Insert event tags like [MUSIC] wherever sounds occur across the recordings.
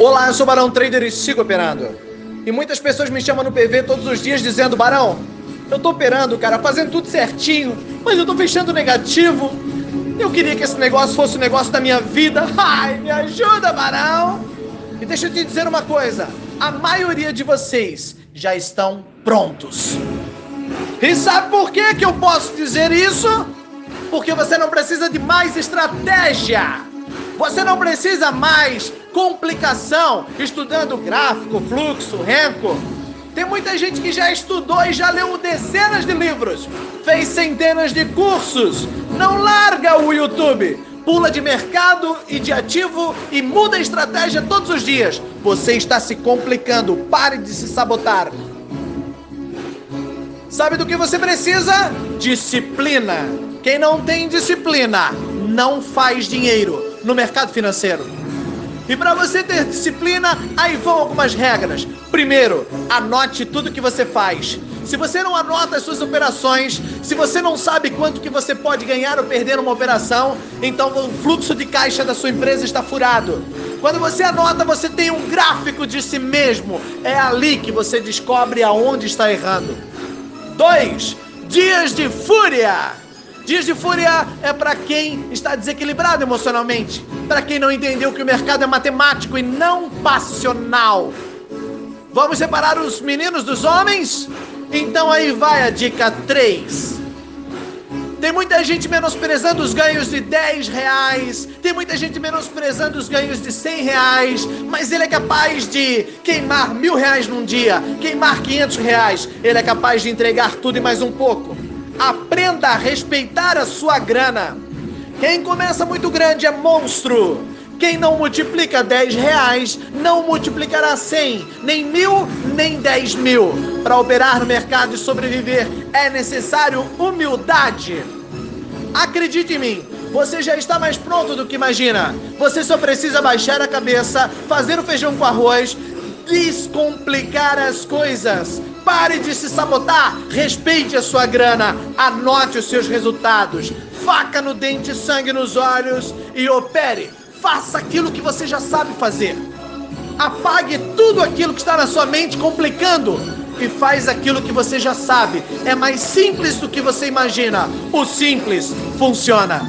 Olá, eu sou o Barão Trader e sigo operando. E muitas pessoas me chamam no PV todos os dias dizendo: Barão, eu tô operando, cara, fazendo tudo certinho, mas eu tô fechando negativo. Eu queria que esse negócio fosse o negócio da minha vida. [LAUGHS] Ai, me ajuda, Barão! E deixa eu te dizer uma coisa: a maioria de vocês já estão prontos. E sabe por que, que eu posso dizer isso? Porque você não precisa de mais estratégia. Você não precisa mais complicação estudando gráfico, fluxo, renco. Tem muita gente que já estudou e já leu dezenas de livros, fez centenas de cursos. Não larga o YouTube. Pula de mercado e de ativo e muda a estratégia todos os dias. Você está se complicando. Pare de se sabotar. Sabe do que você precisa? Disciplina. Quem não tem disciplina não faz dinheiro no mercado financeiro. E para você ter disciplina, aí vão algumas regras. Primeiro, anote tudo que você faz. Se você não anota as suas operações, se você não sabe quanto que você pode ganhar ou perder numa operação, então o fluxo de caixa da sua empresa está furado. Quando você anota, você tem um gráfico de si mesmo. É ali que você descobre aonde está errando. 2. Dias de fúria. Dias de fúria é para quem está desequilibrado emocionalmente, para quem não entendeu que o mercado é matemático e não passional. Vamos separar os meninos dos homens? Então aí vai a dica 3. Tem muita gente menosprezando os ganhos de 10 reais, tem muita gente menosprezando os ganhos de 100 reais, mas ele é capaz de queimar mil reais num dia, queimar 500 reais, ele é capaz de entregar tudo e mais um pouco. Aprenda a respeitar a sua grana. Quem começa muito grande é monstro. Quem não multiplica 10 reais não multiplicará 100, nem mil, nem 10 mil. Para operar no mercado e sobreviver é necessário humildade. Acredite em mim, você já está mais pronto do que imagina. Você só precisa baixar a cabeça, fazer o feijão com arroz, descomplicar as coisas. Pare de se sabotar, respeite a sua grana, anote os seus resultados, faca no dente, sangue nos olhos e opere. Faça aquilo que você já sabe fazer. Apague tudo aquilo que está na sua mente complicando e faz aquilo que você já sabe. É mais simples do que você imagina. O simples funciona.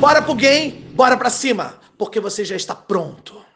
Bora pro game, bora pra cima, porque você já está pronto.